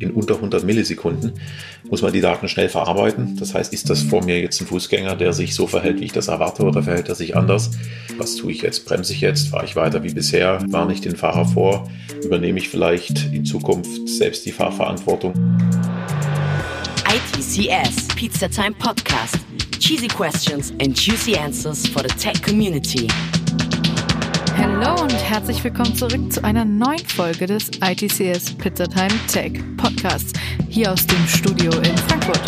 in unter 100 Millisekunden muss man die Daten schnell verarbeiten. Das heißt, ist das vor mir jetzt ein Fußgänger, der sich so verhält, wie ich das erwarte, oder verhält er sich anders? Was tue ich jetzt? Bremse ich jetzt? Fahre ich weiter wie bisher? Warne ich den Fahrer vor? Übernehme ich vielleicht in Zukunft selbst die Fahrverantwortung? ITCS Pizza Time Podcast. Cheesy questions and juicy answers for the tech community. Hallo und herzlich willkommen zurück zu einer neuen Folge des ITCS Pizza Time Tech Podcasts hier aus dem Studio in Frankfurt.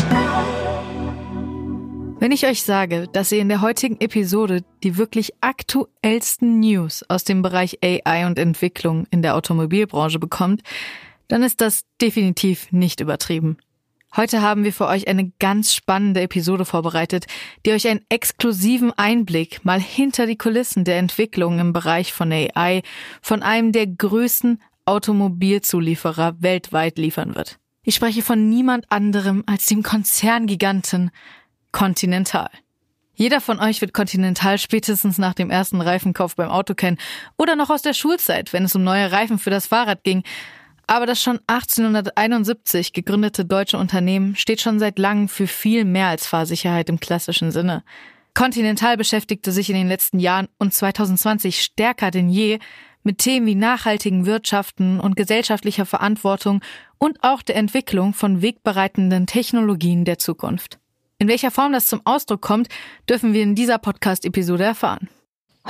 Wenn ich euch sage, dass ihr in der heutigen Episode die wirklich aktuellsten News aus dem Bereich AI und Entwicklung in der Automobilbranche bekommt, dann ist das definitiv nicht übertrieben. Heute haben wir für euch eine ganz spannende Episode vorbereitet, die euch einen exklusiven Einblick mal hinter die Kulissen der Entwicklung im Bereich von AI von einem der größten Automobilzulieferer weltweit liefern wird. Ich spreche von niemand anderem als dem Konzerngiganten Continental. Jeder von euch wird Continental spätestens nach dem ersten Reifenkauf beim Auto kennen oder noch aus der Schulzeit, wenn es um neue Reifen für das Fahrrad ging aber das schon 1871 gegründete deutsche Unternehmen steht schon seit langem für viel mehr als Fahrsicherheit im klassischen Sinne. Continental beschäftigte sich in den letzten Jahren und 2020 stärker denn je mit Themen wie nachhaltigen Wirtschaften und gesellschaftlicher Verantwortung und auch der Entwicklung von wegbereitenden Technologien der Zukunft. In welcher Form das zum Ausdruck kommt, dürfen wir in dieser Podcast-Episode erfahren.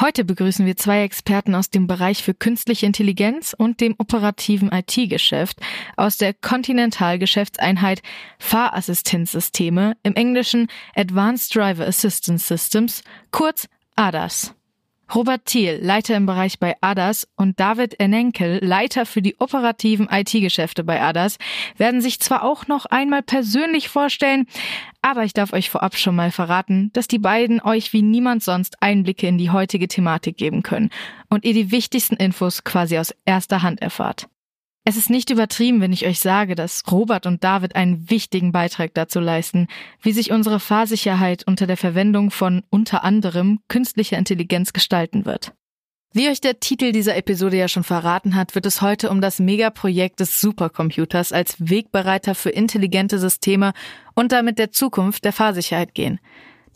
Heute begrüßen wir zwei Experten aus dem Bereich für künstliche Intelligenz und dem operativen IT-Geschäft aus der Continental Geschäftseinheit Fahrassistenzsysteme im Englischen Advanced Driver Assistance Systems, kurz ADAS. Robert Thiel, Leiter im Bereich bei ADAS und David Enenkel, Leiter für die operativen IT-Geschäfte bei ADAS, werden sich zwar auch noch einmal persönlich vorstellen, aber ich darf euch vorab schon mal verraten, dass die beiden euch wie niemand sonst Einblicke in die heutige Thematik geben können und ihr die wichtigsten Infos quasi aus erster Hand erfahrt. Es ist nicht übertrieben, wenn ich euch sage, dass Robert und David einen wichtigen Beitrag dazu leisten, wie sich unsere Fahrsicherheit unter der Verwendung von unter anderem künstlicher Intelligenz gestalten wird. Wie euch der Titel dieser Episode ja schon verraten hat, wird es heute um das Megaprojekt des Supercomputers als Wegbereiter für intelligente Systeme und damit der Zukunft der Fahrsicherheit gehen.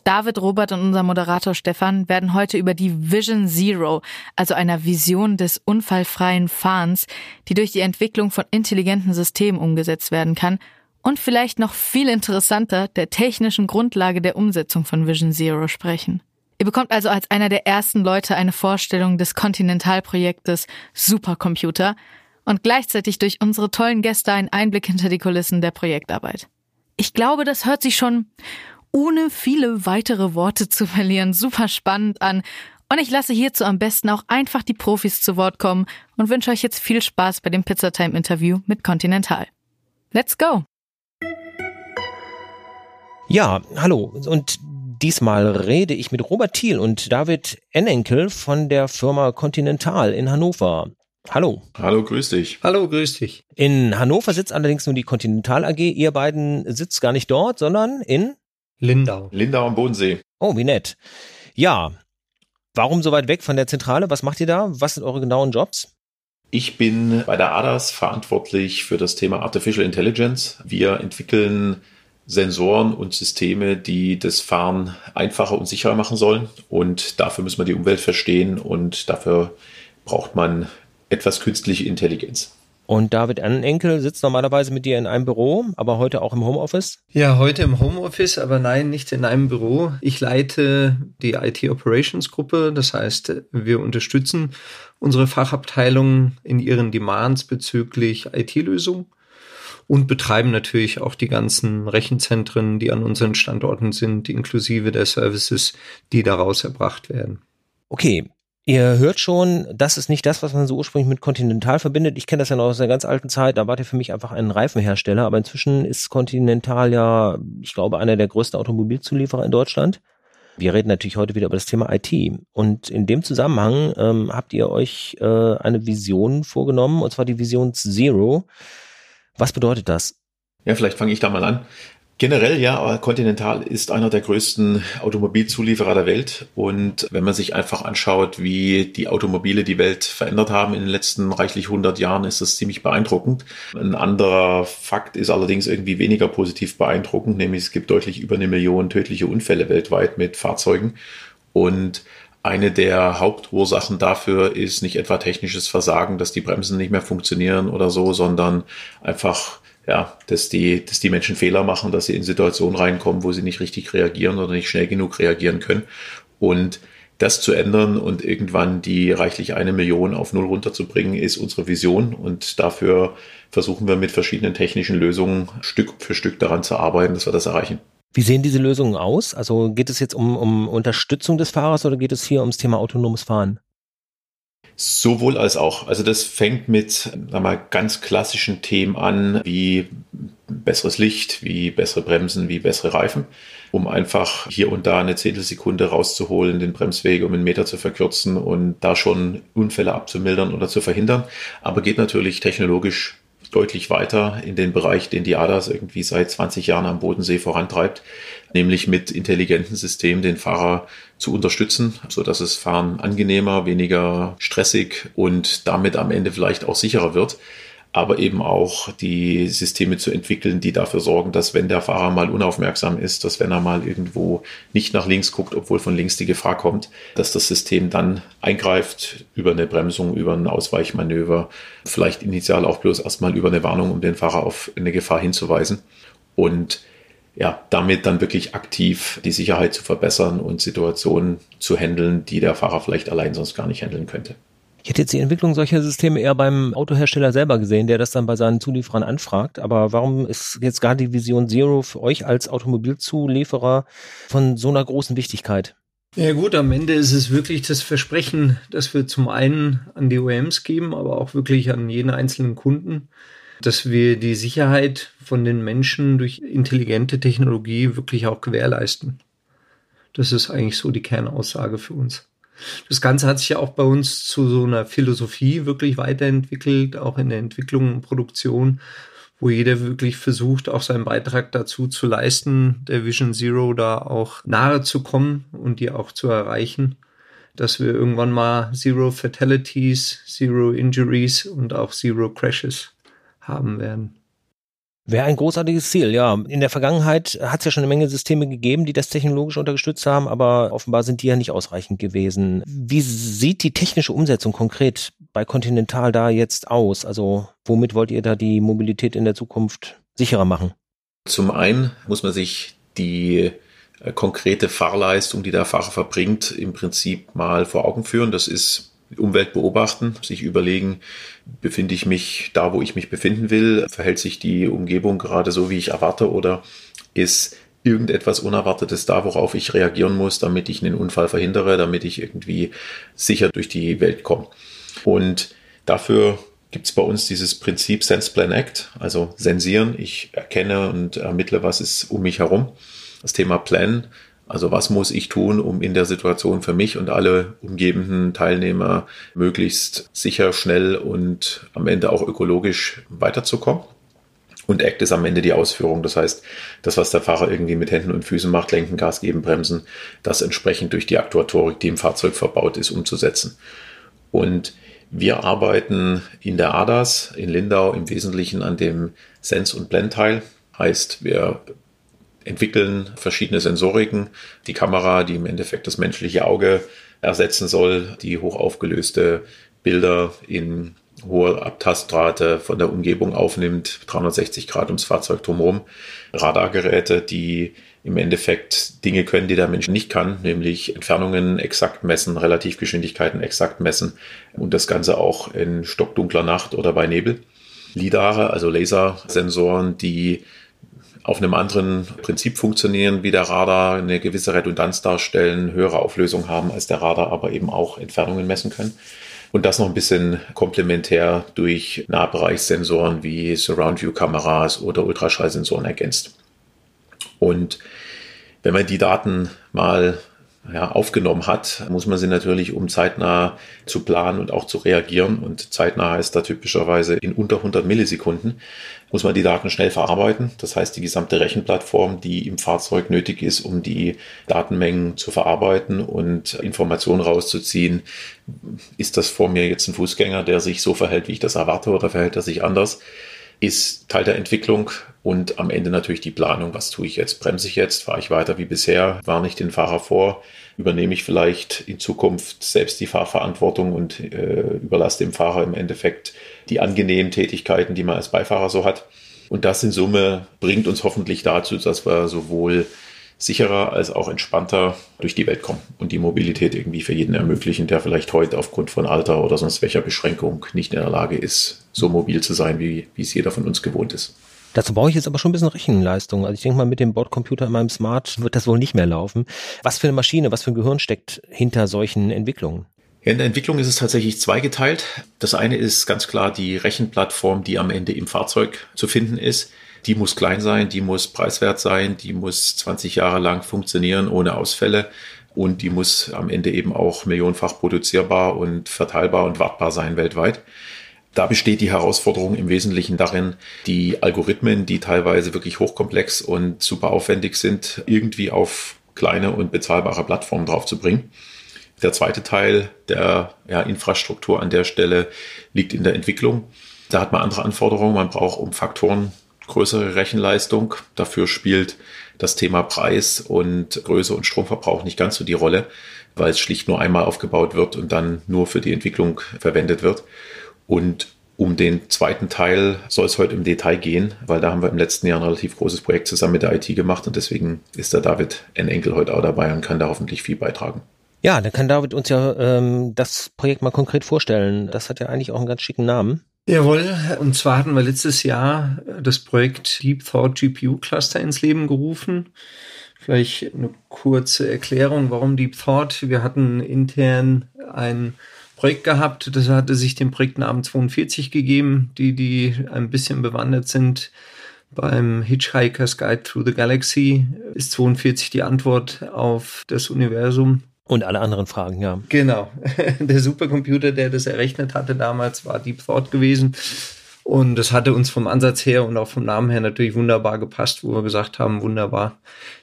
David, Robert und unser Moderator Stefan werden heute über die Vision Zero, also einer Vision des unfallfreien Fahrens, die durch die Entwicklung von intelligenten Systemen umgesetzt werden kann, und vielleicht noch viel interessanter der technischen Grundlage der Umsetzung von Vision Zero sprechen. Ihr bekommt also als einer der ersten Leute eine Vorstellung des Kontinentalprojektes Supercomputer und gleichzeitig durch unsere tollen Gäste einen Einblick hinter die Kulissen der Projektarbeit. Ich glaube, das hört sich schon ohne viele weitere Worte zu verlieren super spannend an. Und ich lasse hierzu am besten auch einfach die Profis zu Wort kommen und wünsche euch jetzt viel Spaß bei dem Pizzatime Interview mit Continental. Let's go! Ja, hallo. Und diesmal rede ich mit Robert Thiel und David Enenkel von der Firma Continental in Hannover. Hallo. Hallo, grüß dich. Hallo, grüß dich. In Hannover sitzt allerdings nur die Continental AG. Ihr beiden sitzt gar nicht dort, sondern in Lindau. Lindau am Bodensee. Oh, wie nett. Ja, warum so weit weg von der Zentrale? Was macht ihr da? Was sind eure genauen Jobs? Ich bin bei der ADAS verantwortlich für das Thema Artificial Intelligence. Wir entwickeln Sensoren und Systeme, die das Fahren einfacher und sicherer machen sollen. Und dafür muss man die Umwelt verstehen und dafür braucht man etwas künstliche Intelligenz. Und David Annenenkel sitzt normalerweise mit dir in einem Büro, aber heute auch im Homeoffice? Ja, heute im Homeoffice, aber nein, nicht in einem Büro. Ich leite die IT Operations Gruppe. Das heißt, wir unterstützen unsere Fachabteilungen in ihren Demands bezüglich IT-Lösungen und betreiben natürlich auch die ganzen Rechenzentren, die an unseren Standorten sind, inklusive der Services, die daraus erbracht werden. Okay, Ihr hört schon, das ist nicht das, was man so ursprünglich mit Continental verbindet. Ich kenne das ja noch aus der ganz alten Zeit. Da war der für mich einfach ein Reifenhersteller. Aber inzwischen ist Continental ja, ich glaube, einer der größten Automobilzulieferer in Deutschland. Wir reden natürlich heute wieder über das Thema IT. Und in dem Zusammenhang ähm, habt ihr euch äh, eine Vision vorgenommen, und zwar die Vision Zero. Was bedeutet das? Ja, vielleicht fange ich da mal an. Generell ja, Continental ist einer der größten Automobilzulieferer der Welt. Und wenn man sich einfach anschaut, wie die Automobile die Welt verändert haben in den letzten reichlich 100 Jahren, ist das ziemlich beeindruckend. Ein anderer Fakt ist allerdings irgendwie weniger positiv beeindruckend, nämlich es gibt deutlich über eine Million tödliche Unfälle weltweit mit Fahrzeugen. Und eine der Hauptursachen dafür ist nicht etwa technisches Versagen, dass die Bremsen nicht mehr funktionieren oder so, sondern einfach ja, dass die, dass die Menschen Fehler machen, dass sie in Situationen reinkommen, wo sie nicht richtig reagieren oder nicht schnell genug reagieren können. Und das zu ändern und irgendwann die reichlich eine Million auf Null runterzubringen, ist unsere Vision. Und dafür versuchen wir mit verschiedenen technischen Lösungen Stück für Stück daran zu arbeiten, dass wir das erreichen. Wie sehen diese Lösungen aus? Also geht es jetzt um, um Unterstützung des Fahrers oder geht es hier ums Thema autonomes Fahren? Sowohl als auch. Also das fängt mit sagen wir mal, ganz klassischen Themen an, wie besseres Licht, wie bessere Bremsen, wie bessere Reifen, um einfach hier und da eine Zehntelsekunde rauszuholen, den Bremsweg um einen Meter zu verkürzen und da schon Unfälle abzumildern oder zu verhindern. Aber geht natürlich technologisch deutlich weiter in den Bereich, den die ADAS irgendwie seit 20 Jahren am Bodensee vorantreibt, nämlich mit intelligenten Systemen den Fahrer zu unterstützen, so dass es Fahren angenehmer, weniger stressig und damit am Ende vielleicht auch sicherer wird aber eben auch die Systeme zu entwickeln, die dafür sorgen, dass wenn der Fahrer mal unaufmerksam ist, dass wenn er mal irgendwo nicht nach links guckt, obwohl von links die Gefahr kommt, dass das System dann eingreift über eine Bremsung, über ein Ausweichmanöver, vielleicht initial auch bloß erstmal über eine Warnung, um den Fahrer auf eine Gefahr hinzuweisen und ja, damit dann wirklich aktiv die Sicherheit zu verbessern und Situationen zu handeln, die der Fahrer vielleicht allein sonst gar nicht handeln könnte. Ich hätte jetzt die Entwicklung solcher Systeme eher beim Autohersteller selber gesehen, der das dann bei seinen Zulieferern anfragt. Aber warum ist jetzt gerade die Vision Zero für euch als Automobilzulieferer von so einer großen Wichtigkeit? Ja gut, am Ende ist es wirklich das Versprechen, das wir zum einen an die OEMs geben, aber auch wirklich an jeden einzelnen Kunden, dass wir die Sicherheit von den Menschen durch intelligente Technologie wirklich auch gewährleisten. Das ist eigentlich so die Kernaussage für uns. Das Ganze hat sich ja auch bei uns zu so einer Philosophie wirklich weiterentwickelt, auch in der Entwicklung und Produktion, wo jeder wirklich versucht, auch seinen Beitrag dazu zu leisten, der Vision Zero da auch nahe zu kommen und die auch zu erreichen, dass wir irgendwann mal Zero Fatalities, Zero Injuries und auch Zero Crashes haben werden. Wäre ein großartiges Ziel, ja. In der Vergangenheit hat es ja schon eine Menge Systeme gegeben, die das technologisch unterstützt haben, aber offenbar sind die ja nicht ausreichend gewesen. Wie sieht die technische Umsetzung konkret bei Continental da jetzt aus? Also womit wollt ihr da die Mobilität in der Zukunft sicherer machen? Zum einen muss man sich die äh, konkrete Fahrleistung, die der Fahrer verbringt, im Prinzip mal vor Augen führen. Das ist Umwelt beobachten, sich überlegen, befinde ich mich da, wo ich mich befinden will? Verhält sich die Umgebung gerade so, wie ich erwarte? Oder ist irgendetwas Unerwartetes da, worauf ich reagieren muss, damit ich einen Unfall verhindere, damit ich irgendwie sicher durch die Welt komme? Und dafür gibt es bei uns dieses Prinzip Sense Plan Act, also sensieren. Ich erkenne und ermittle, was ist um mich herum. Das Thema Plan also was muss ich tun, um in der Situation für mich und alle umgebenden Teilnehmer möglichst sicher, schnell und am Ende auch ökologisch weiterzukommen? Und Act ist am Ende die Ausführung. Das heißt, das, was der Fahrer irgendwie mit Händen und Füßen macht, lenken, Gas geben, bremsen, das entsprechend durch die Aktuatorik, die im Fahrzeug verbaut ist, umzusetzen. Und wir arbeiten in der ADAS in Lindau im Wesentlichen an dem Sense- und Blendteil. Heißt, wir entwickeln verschiedene Sensoriken. Die Kamera, die im Endeffekt das menschliche Auge ersetzen soll, die hochaufgelöste Bilder in hohe Abtastrate von der Umgebung aufnimmt, 360 Grad ums Fahrzeug drumherum. Radargeräte, die im Endeffekt Dinge können, die der Mensch nicht kann, nämlich Entfernungen exakt messen, Relativgeschwindigkeiten exakt messen und das Ganze auch in stockdunkler Nacht oder bei Nebel. Lidare, also Lasersensoren, die auf einem anderen Prinzip funktionieren wie der Radar, eine gewisse Redundanz darstellen, höhere Auflösung haben als der Radar, aber eben auch Entfernungen messen können. Und das noch ein bisschen komplementär durch Nahbereichssensoren wie Surround-View-Kameras oder Ultraschallsensoren ergänzt. Und wenn man die Daten mal ja, aufgenommen hat, muss man sie natürlich, um zeitnah zu planen und auch zu reagieren. Und zeitnah heißt da typischerweise in unter 100 Millisekunden, muss man die Daten schnell verarbeiten. Das heißt, die gesamte Rechenplattform, die im Fahrzeug nötig ist, um die Datenmengen zu verarbeiten und Informationen rauszuziehen, ist das vor mir jetzt ein Fußgänger, der sich so verhält, wie ich das erwarte, oder verhält er sich anders? ist Teil der Entwicklung und am Ende natürlich die Planung. Was tue ich jetzt? Bremse ich jetzt? Fahre ich weiter wie bisher? Warne ich den Fahrer vor? Übernehme ich vielleicht in Zukunft selbst die Fahrverantwortung und äh, überlasse dem Fahrer im Endeffekt die angenehmen Tätigkeiten, die man als Beifahrer so hat? Und das in Summe bringt uns hoffentlich dazu, dass wir sowohl sicherer als auch entspannter durch die Welt kommen und die Mobilität irgendwie für jeden ermöglichen, der vielleicht heute aufgrund von Alter oder sonst welcher Beschränkung nicht in der Lage ist, so mobil zu sein, wie, wie es jeder von uns gewohnt ist. Dazu brauche ich jetzt aber schon ein bisschen Rechenleistung. Also ich denke mal, mit dem Bordcomputer in meinem Smart wird das wohl nicht mehr laufen. Was für eine Maschine, was für ein Gehirn steckt hinter solchen Entwicklungen? In der Entwicklung ist es tatsächlich zweigeteilt. Das eine ist ganz klar die Rechenplattform, die am Ende im Fahrzeug zu finden ist die muss klein sein, die muss preiswert sein, die muss 20 Jahre lang funktionieren ohne Ausfälle und die muss am Ende eben auch millionenfach produzierbar und verteilbar und wartbar sein weltweit. Da besteht die Herausforderung im Wesentlichen darin, die Algorithmen, die teilweise wirklich hochkomplex und super aufwendig sind, irgendwie auf kleine und bezahlbare Plattformen draufzubringen. Der zweite Teil der ja, Infrastruktur an der Stelle liegt in der Entwicklung. Da hat man andere Anforderungen. Man braucht um Faktoren größere Rechenleistung. Dafür spielt das Thema Preis und Größe und Stromverbrauch nicht ganz so die Rolle, weil es schlicht nur einmal aufgebaut wird und dann nur für die Entwicklung verwendet wird. Und um den zweiten Teil soll es heute im Detail gehen, weil da haben wir im letzten Jahr ein relativ großes Projekt zusammen mit der IT gemacht und deswegen ist der David N. Enkel heute auch dabei und kann da hoffentlich viel beitragen. Ja, dann kann David uns ja ähm, das Projekt mal konkret vorstellen. Das hat ja eigentlich auch einen ganz schicken Namen. Jawohl, und zwar hatten wir letztes Jahr das Projekt Deep Thought GPU Cluster ins Leben gerufen. Vielleicht eine kurze Erklärung, warum Deep Thought. Wir hatten intern ein Projekt gehabt, das hatte sich den Projektnamen 42 gegeben, die, die ein bisschen bewandert sind. Beim Hitchhiker's Guide to the Galaxy ist 42 die Antwort auf das Universum und alle anderen Fragen, ja. Genau. Der Supercomputer, der das errechnet hatte damals, war Deep Thought gewesen. Und das hatte uns vom Ansatz her und auch vom Namen her natürlich wunderbar gepasst, wo wir gesagt haben, wunderbar,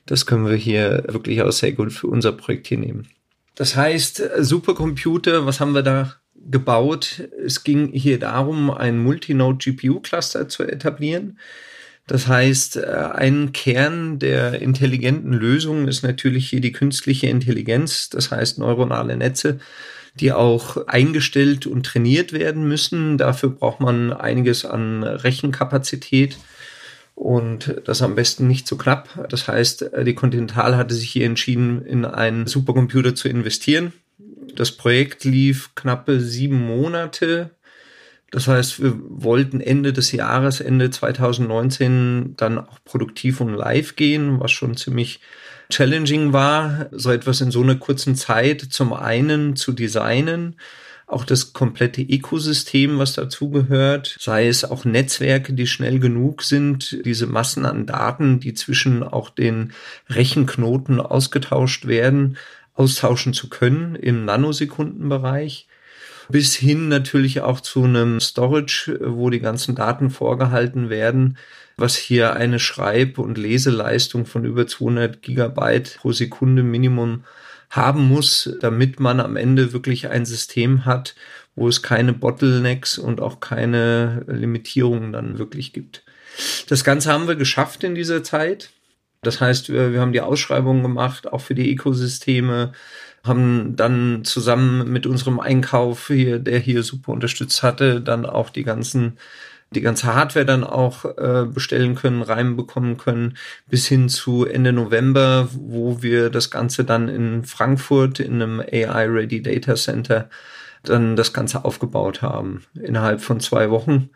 das können wir hier wirklich auch sehr gut für unser Projekt hier nehmen. Das heißt, Supercomputer, was haben wir da gebaut? Es ging hier darum, ein Multinode GPU Cluster zu etablieren. Das heißt, äh, ein Kern der intelligenten Lösungen ist natürlich hier die künstliche Intelligenz, das heißt neuronale Netze, die auch eingestellt und trainiert werden müssen. Dafür braucht man einiges an Rechenkapazität und das am besten nicht so knapp. Das heißt, äh, die Continental hatte sich hier entschieden, in einen Supercomputer zu investieren. Das Projekt lief knappe sieben Monate das heißt, wir wollten Ende des Jahres, Ende 2019 dann auch produktiv und live gehen, was schon ziemlich challenging war, so etwas in so einer kurzen Zeit zum einen zu designen, auch das komplette Ökosystem, was dazugehört, sei es auch Netzwerke, die schnell genug sind, diese Massen an Daten, die zwischen auch den Rechenknoten ausgetauscht werden, austauschen zu können im Nanosekundenbereich bis hin natürlich auch zu einem Storage, wo die ganzen Daten vorgehalten werden, was hier eine Schreib- und Leseleistung von über 200 Gigabyte pro Sekunde Minimum haben muss, damit man am Ende wirklich ein System hat, wo es keine Bottlenecks und auch keine Limitierungen dann wirklich gibt. Das Ganze haben wir geschafft in dieser Zeit. Das heißt, wir, wir haben die Ausschreibungen gemacht, auch für die Ökosysteme, haben dann zusammen mit unserem Einkauf hier, der hier super unterstützt hatte, dann auch die ganzen die ganze Hardware dann auch äh, bestellen können, reinbekommen können, bis hin zu Ende November, wo wir das Ganze dann in Frankfurt in einem AI-Ready Data Center dann das Ganze aufgebaut haben. Innerhalb von zwei Wochen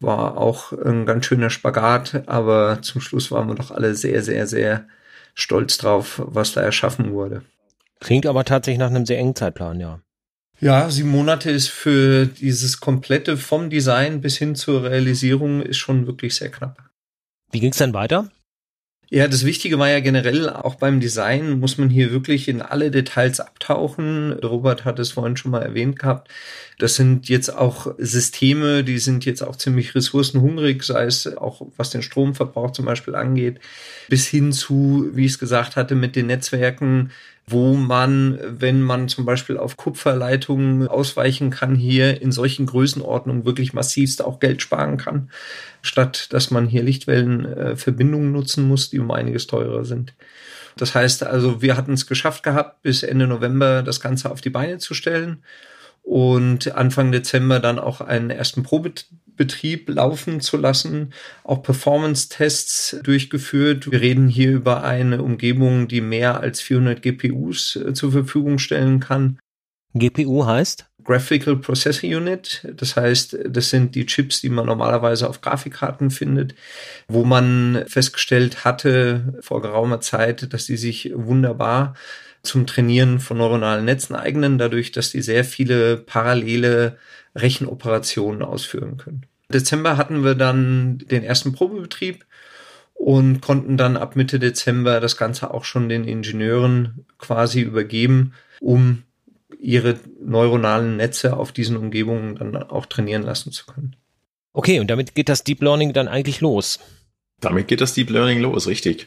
war auch ein ganz schöner Spagat, aber zum Schluss waren wir doch alle sehr, sehr, sehr stolz drauf, was da erschaffen wurde. Klingt aber tatsächlich nach einem sehr engen Zeitplan, ja. Ja, sieben Monate ist für dieses komplette vom Design bis hin zur Realisierung ist schon wirklich sehr knapp. Wie ging es dann weiter? Ja, das Wichtige war ja generell, auch beim Design muss man hier wirklich in alle Details abtauchen. Robert hat es vorhin schon mal erwähnt gehabt. Das sind jetzt auch Systeme, die sind jetzt auch ziemlich ressourcenhungrig, sei es auch was den Stromverbrauch zum Beispiel angeht, bis hin zu, wie ich es gesagt hatte, mit den Netzwerken, wo man, wenn man zum Beispiel auf Kupferleitungen ausweichen kann, hier in solchen Größenordnungen wirklich massivst auch Geld sparen kann, statt dass man hier Lichtwellenverbindungen nutzen muss, die um einiges teurer sind. Das heißt also, wir hatten es geschafft gehabt, bis Ende November das Ganze auf die Beine zu stellen und Anfang Dezember dann auch einen ersten Probebetrieb laufen zu lassen, auch Performance-Tests durchgeführt. Wir reden hier über eine Umgebung, die mehr als 400 GPUs äh, zur Verfügung stellen kann. GPU heißt? Graphical Processor Unit. Das heißt, das sind die Chips, die man normalerweise auf Grafikkarten findet, wo man festgestellt hatte vor geraumer Zeit, dass die sich wunderbar zum Trainieren von neuronalen Netzen eignen, dadurch, dass die sehr viele parallele Rechenoperationen ausführen können. Dezember hatten wir dann den ersten Probebetrieb und konnten dann ab Mitte Dezember das Ganze auch schon den Ingenieuren quasi übergeben, um ihre neuronalen Netze auf diesen Umgebungen dann auch trainieren lassen zu können. Okay, und damit geht das Deep Learning dann eigentlich los. Damit geht das Deep Learning los, richtig.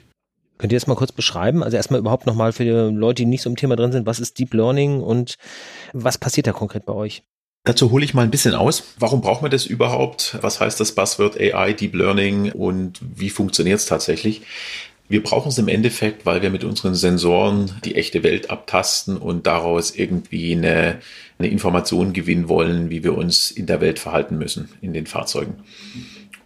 Könnt ihr das mal kurz beschreiben? Also erstmal überhaupt nochmal für die Leute, die nicht so im Thema drin sind, was ist Deep Learning und was passiert da konkret bei euch? Dazu hole ich mal ein bisschen aus. Warum braucht man das überhaupt? Was heißt das Buzzword AI, Deep Learning und wie funktioniert es tatsächlich? Wir brauchen es im Endeffekt, weil wir mit unseren Sensoren die echte Welt abtasten und daraus irgendwie eine, eine Information gewinnen wollen, wie wir uns in der Welt verhalten müssen, in den Fahrzeugen.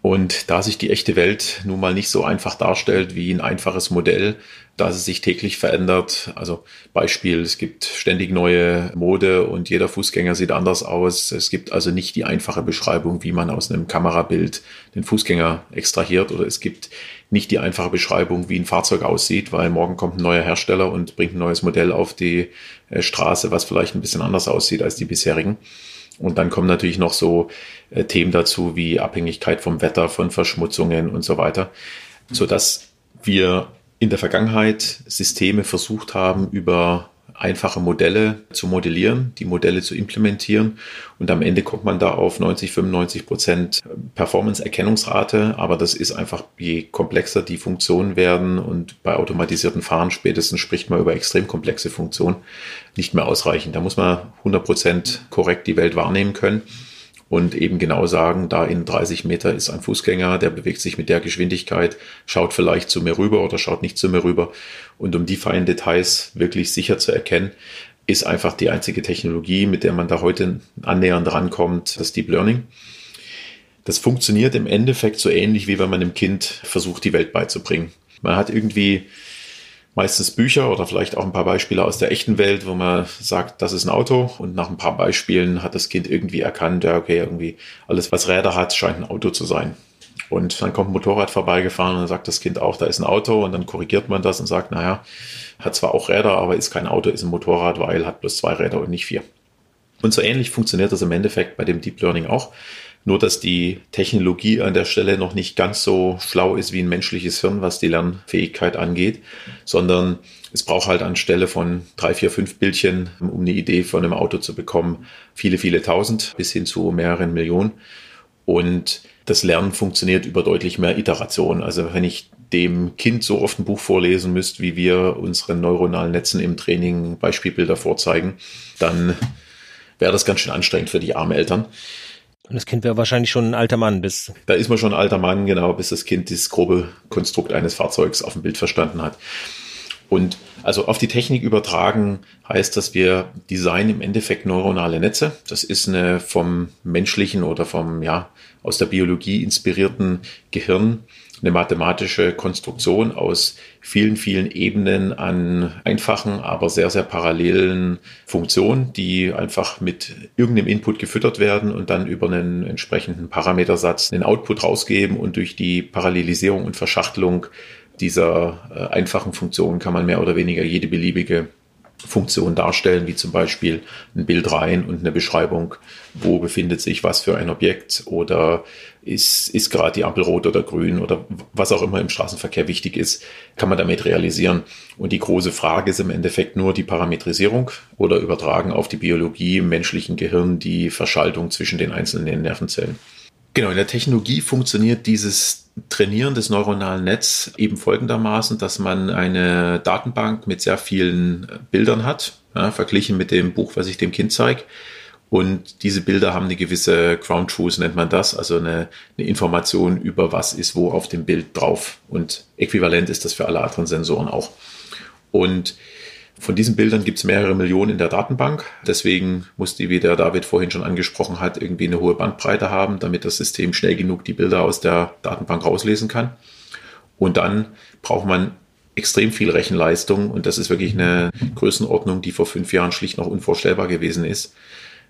Und da sich die echte Welt nun mal nicht so einfach darstellt wie ein einfaches Modell, da es sich täglich verändert, also Beispiel, es gibt ständig neue Mode und jeder Fußgänger sieht anders aus. Es gibt also nicht die einfache Beschreibung, wie man aus einem Kamerabild den Fußgänger extrahiert oder es gibt nicht die einfache Beschreibung, wie ein Fahrzeug aussieht, weil morgen kommt ein neuer Hersteller und bringt ein neues Modell auf die äh, Straße, was vielleicht ein bisschen anders aussieht als die bisherigen. Und dann kommen natürlich noch so äh, Themen dazu wie Abhängigkeit vom Wetter, von Verschmutzungen und so weiter, so dass wir in der Vergangenheit Systeme versucht haben, über einfache Modelle zu modellieren, die Modelle zu implementieren. Und am Ende kommt man da auf 90, 95 Prozent Performance-Erkennungsrate. Aber das ist einfach, je komplexer die Funktionen werden und bei automatisierten Fahren spätestens spricht man über extrem komplexe Funktionen, nicht mehr ausreichend. Da muss man 100 Prozent korrekt die Welt wahrnehmen können und eben genau sagen, da in 30 Meter ist ein Fußgänger, der bewegt sich mit der Geschwindigkeit, schaut vielleicht zu mir rüber oder schaut nicht zu mir rüber. Und um die feinen Details wirklich sicher zu erkennen, ist einfach die einzige Technologie, mit der man da heute annähernd rankommt, das Deep Learning. Das funktioniert im Endeffekt so ähnlich, wie wenn man einem Kind versucht, die Welt beizubringen. Man hat irgendwie meistens Bücher oder vielleicht auch ein paar Beispiele aus der echten Welt, wo man sagt, das ist ein Auto und nach ein paar Beispielen hat das Kind irgendwie erkannt, ja, okay, irgendwie alles, was Räder hat, scheint ein Auto zu sein. Und dann kommt ein Motorrad vorbeigefahren und dann sagt das Kind auch, da ist ein Auto und dann korrigiert man das und sagt, naja, hat zwar auch Räder, aber ist kein Auto, ist ein Motorrad, weil hat bloß zwei Räder und nicht vier. Und so ähnlich funktioniert das im Endeffekt bei dem Deep Learning auch. Nur, dass die Technologie an der Stelle noch nicht ganz so schlau ist wie ein menschliches Hirn, was die Lernfähigkeit angeht, sondern es braucht halt anstelle von drei, vier, fünf Bildchen, um eine Idee von einem Auto zu bekommen, viele, viele tausend bis hin zu mehreren Millionen. Und das Lernen funktioniert über deutlich mehr Iterationen. Also wenn ich dem Kind so oft ein Buch vorlesen müsste, wie wir unseren neuronalen Netzen im Training Beispielbilder vorzeigen, dann wäre das ganz schön anstrengend für die armen Eltern. Und das Kind wäre wahrscheinlich schon ein alter Mann bis. Da ist man schon ein alter Mann, genau, bis das Kind das grobe Konstrukt eines Fahrzeugs auf dem Bild verstanden hat. Und also auf die Technik übertragen heißt, dass wir designen im Endeffekt neuronale Netze. Das ist eine vom menschlichen oder vom, ja, aus der Biologie inspirierten Gehirn eine mathematische Konstruktion aus vielen, vielen Ebenen an einfachen, aber sehr, sehr parallelen Funktionen, die einfach mit irgendeinem Input gefüttert werden und dann über einen entsprechenden Parametersatz einen Output rausgeben und durch die Parallelisierung und Verschachtelung dieser äh, einfachen Funktionen kann man mehr oder weniger jede beliebige Funktion darstellen, wie zum Beispiel ein Bild rein und eine Beschreibung, wo befindet sich was für ein Objekt oder ist, ist gerade die Ampel rot oder grün oder was auch immer im Straßenverkehr wichtig ist, kann man damit realisieren. Und die große Frage ist im Endeffekt nur die Parametrisierung oder übertragen auf die Biologie im menschlichen Gehirn die Verschaltung zwischen den einzelnen Nervenzellen. Genau, in der Technologie funktioniert dieses Trainieren des neuronalen Netz eben folgendermaßen, dass man eine Datenbank mit sehr vielen Bildern hat, ja, verglichen mit dem Buch, was ich dem Kind zeige. Und diese Bilder haben eine gewisse Ground Truth, nennt man das, also eine, eine, Information über was ist wo auf dem Bild drauf. Und äquivalent ist das für alle anderen Sensoren auch. Und von diesen Bildern gibt es mehrere Millionen in der Datenbank. Deswegen muss die, wie der David vorhin schon angesprochen hat, irgendwie eine hohe Bandbreite haben, damit das System schnell genug die Bilder aus der Datenbank rauslesen kann. Und dann braucht man extrem viel Rechenleistung und das ist wirklich eine Größenordnung, die vor fünf Jahren schlicht noch unvorstellbar gewesen ist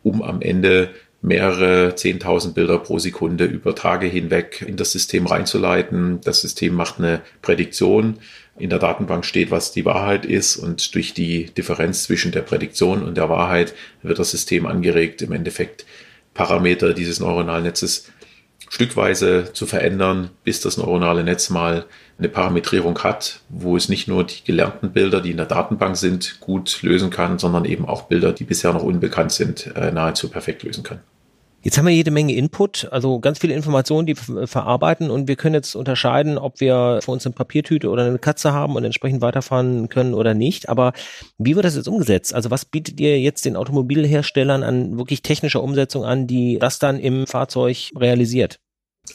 um am Ende mehrere 10.000 Bilder pro Sekunde über Tage hinweg in das System reinzuleiten. Das System macht eine Prädiktion. In der Datenbank steht, was die Wahrheit ist und durch die Differenz zwischen der Prädiktion und der Wahrheit wird das System angeregt, im Endeffekt Parameter dieses neuronalen Netzes stückweise zu verändern, bis das neuronale Netz mal eine Parametrierung hat, wo es nicht nur die gelernten Bilder, die in der Datenbank sind, gut lösen kann, sondern eben auch Bilder, die bisher noch unbekannt sind, äh, nahezu perfekt lösen kann. Jetzt haben wir jede Menge Input, also ganz viele Informationen, die verarbeiten und wir können jetzt unterscheiden, ob wir für uns eine Papiertüte oder eine Katze haben und entsprechend weiterfahren können oder nicht. Aber wie wird das jetzt umgesetzt? Also was bietet ihr jetzt den Automobilherstellern an wirklich technischer Umsetzung an, die das dann im Fahrzeug realisiert?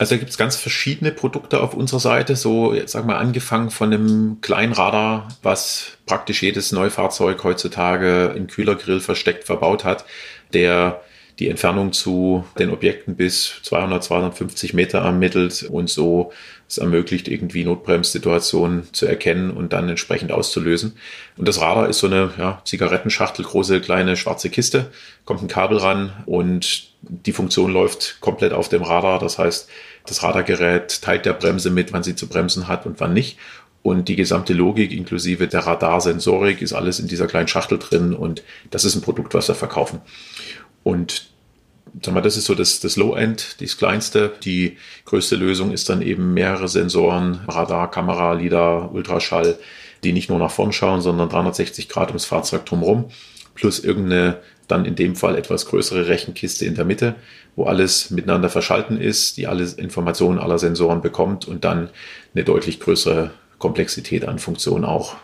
Also da gibt es ganz verschiedene Produkte auf unserer Seite, so jetzt sagen wir angefangen von einem kleinen Radar, was praktisch jedes Neufahrzeug heutzutage im Kühlergrill versteckt verbaut hat, der die Entfernung zu den Objekten bis 200, 250 Meter ermittelt und so es ermöglicht, irgendwie Notbremssituationen zu erkennen und dann entsprechend auszulösen. Und das Radar ist so eine ja, Zigarettenschachtel, große kleine schwarze Kiste, kommt ein Kabel ran und die Funktion läuft komplett auf dem Radar. Das heißt, das Radargerät teilt der Bremse mit, wann sie zu bremsen hat und wann nicht. Und die gesamte Logik inklusive der Radarsensorik ist alles in dieser kleinen Schachtel drin und das ist ein Produkt, was wir verkaufen. Und sag mal, das ist so das, das Low-End, das kleinste. Die größte Lösung ist dann eben mehrere Sensoren, Radar, Kamera, LIDAR, Ultraschall, die nicht nur nach vorn schauen, sondern 360 Grad ums Fahrzeug drumherum, plus irgendeine dann in dem Fall etwas größere Rechenkiste in der Mitte, wo alles miteinander verschalten ist, die alle Informationen aller Sensoren bekommt und dann eine deutlich größere Komplexität an Funktionen auch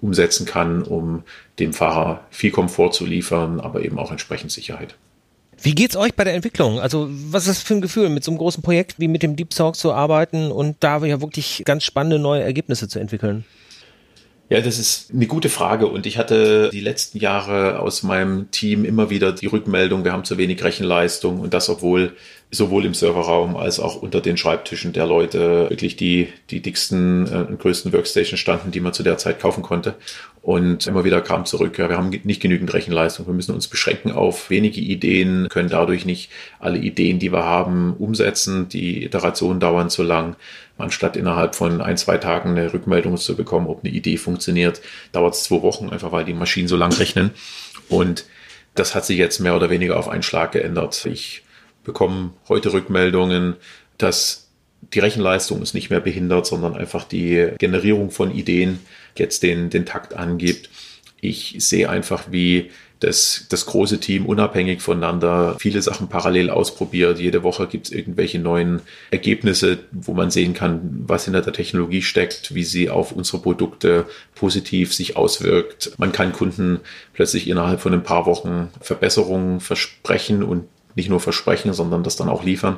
umsetzen kann, um dem Fahrer viel Komfort zu liefern, aber eben auch entsprechend Sicherheit. Wie geht's euch bei der Entwicklung? Also, was ist das für ein Gefühl, mit so einem großen Projekt wie mit dem Deep Talk zu arbeiten und da ja wirklich ganz spannende neue Ergebnisse zu entwickeln? Ja, das ist eine gute Frage und ich hatte die letzten Jahre aus meinem Team immer wieder die Rückmeldung, wir haben zu wenig Rechenleistung und das obwohl sowohl im Serverraum als auch unter den Schreibtischen der Leute wirklich die, die dicksten äh, und größten Workstations standen, die man zu der Zeit kaufen konnte. Und immer wieder kam zurück, ja, wir haben nicht genügend Rechenleistung, wir müssen uns beschränken auf wenige Ideen, können dadurch nicht alle Ideen, die wir haben, umsetzen. Die Iterationen dauern zu lang. Anstatt innerhalb von ein, zwei Tagen eine Rückmeldung zu bekommen, ob eine Idee funktioniert, dauert es zwei Wochen, einfach weil die Maschinen so lang rechnen. Und das hat sich jetzt mehr oder weniger auf einen Schlag geändert. Ich bekomme heute Rückmeldungen, dass die Rechenleistung ist nicht mehr behindert, sondern einfach die Generierung von Ideen jetzt den, den Takt angibt. Ich sehe einfach, wie das, das große Team unabhängig voneinander viele Sachen parallel ausprobiert. Jede Woche gibt es irgendwelche neuen Ergebnisse, wo man sehen kann, was hinter der Technologie steckt, wie sie auf unsere Produkte positiv sich auswirkt. Man kann Kunden plötzlich innerhalb von ein paar Wochen Verbesserungen versprechen und nicht nur versprechen, sondern das dann auch liefern.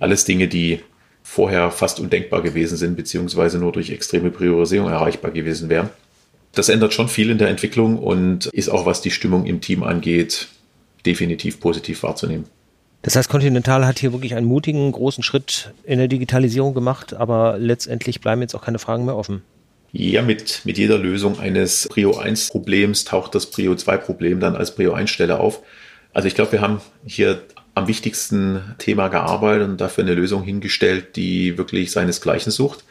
Alles Dinge, die vorher fast undenkbar gewesen sind, beziehungsweise nur durch extreme Priorisierung erreichbar gewesen wären das ändert schon viel in der Entwicklung und ist auch, was die Stimmung im Team angeht, definitiv positiv wahrzunehmen. Das heißt, Continental hat hier wirklich einen mutigen, großen Schritt in der Digitalisierung gemacht, aber letztendlich bleiben jetzt auch keine Fragen mehr offen. Ja, mit, mit jeder Lösung eines Prio 1 Problems taucht das Prio 2 Problem dann als Prio 1 Stelle auf. Also ich glaube, wir haben hier am wichtigsten Thema gearbeitet und dafür eine Lösung hingestellt, die wirklich seinesgleichen sucht.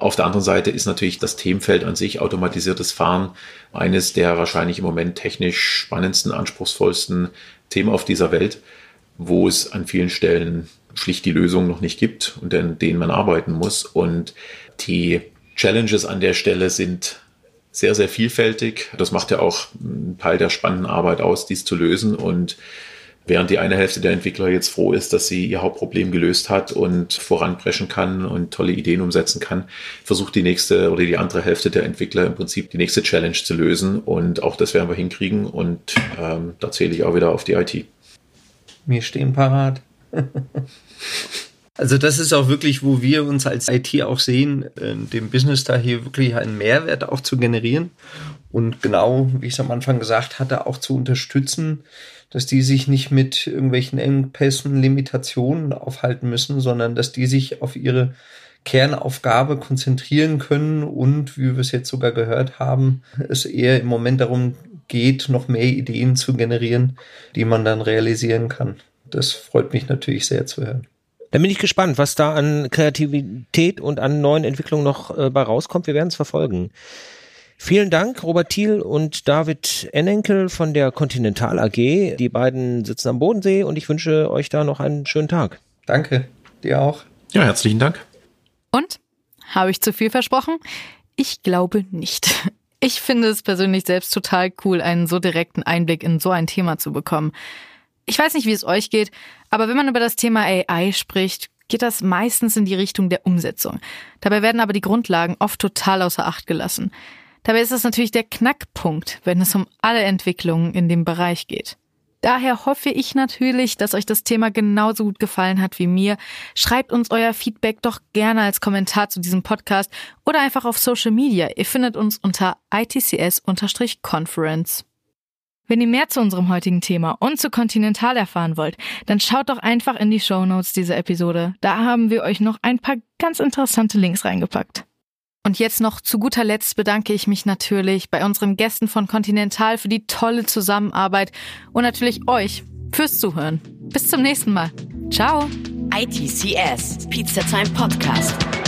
Auf der anderen Seite ist natürlich das Themenfeld an sich automatisiertes Fahren eines der wahrscheinlich im Moment technisch spannendsten, anspruchsvollsten Themen auf dieser Welt, wo es an vielen Stellen schlicht die Lösung noch nicht gibt und an denen man arbeiten muss. Und die Challenges an der Stelle sind sehr, sehr vielfältig. Das macht ja auch einen Teil der spannenden Arbeit aus, dies zu lösen. Und während die eine Hälfte der Entwickler jetzt froh ist, dass sie ihr Hauptproblem gelöst hat und voranpreschen kann und tolle Ideen umsetzen kann, versucht die nächste oder die andere Hälfte der Entwickler im Prinzip die nächste Challenge zu lösen. Und auch das werden wir hinkriegen. Und ähm, da zähle ich auch wieder auf die IT. Wir stehen parat. Also das ist auch wirklich, wo wir uns als IT auch sehen, dem Business da hier wirklich einen Mehrwert auch zu generieren und genau, wie ich es am Anfang gesagt hatte, auch zu unterstützen, dass die sich nicht mit irgendwelchen Engpässen, Limitationen aufhalten müssen, sondern dass die sich auf ihre Kernaufgabe konzentrieren können und, wie wir es jetzt sogar gehört haben, es eher im Moment darum geht, noch mehr Ideen zu generieren, die man dann realisieren kann. Das freut mich natürlich sehr zu hören. Dann bin ich gespannt, was da an Kreativität und an neuen Entwicklungen noch äh, bei rauskommt. Wir werden es verfolgen. Vielen Dank, Robert Thiel und David Ennenkel von der Continental AG. Die beiden sitzen am Bodensee und ich wünsche euch da noch einen schönen Tag. Danke, dir auch. Ja, herzlichen Dank. Und? Habe ich zu viel versprochen? Ich glaube nicht. Ich finde es persönlich selbst total cool, einen so direkten Einblick in so ein Thema zu bekommen. Ich weiß nicht, wie es euch geht, aber wenn man über das Thema AI spricht, geht das meistens in die Richtung der Umsetzung. Dabei werden aber die Grundlagen oft total außer Acht gelassen. Dabei ist es natürlich der Knackpunkt, wenn es um alle Entwicklungen in dem Bereich geht. Daher hoffe ich natürlich, dass euch das Thema genauso gut gefallen hat wie mir. Schreibt uns euer Feedback doch gerne als Kommentar zu diesem Podcast oder einfach auf Social Media. Ihr findet uns unter ITCS-Conference. Wenn ihr mehr zu unserem heutigen Thema und zu Continental erfahren wollt, dann schaut doch einfach in die Show Notes dieser Episode. Da haben wir euch noch ein paar ganz interessante Links reingepackt. Und jetzt noch zu guter Letzt bedanke ich mich natürlich bei unseren Gästen von Continental für die tolle Zusammenarbeit und natürlich euch fürs Zuhören. Bis zum nächsten Mal. Ciao. ITCS, Pizza Time Podcast.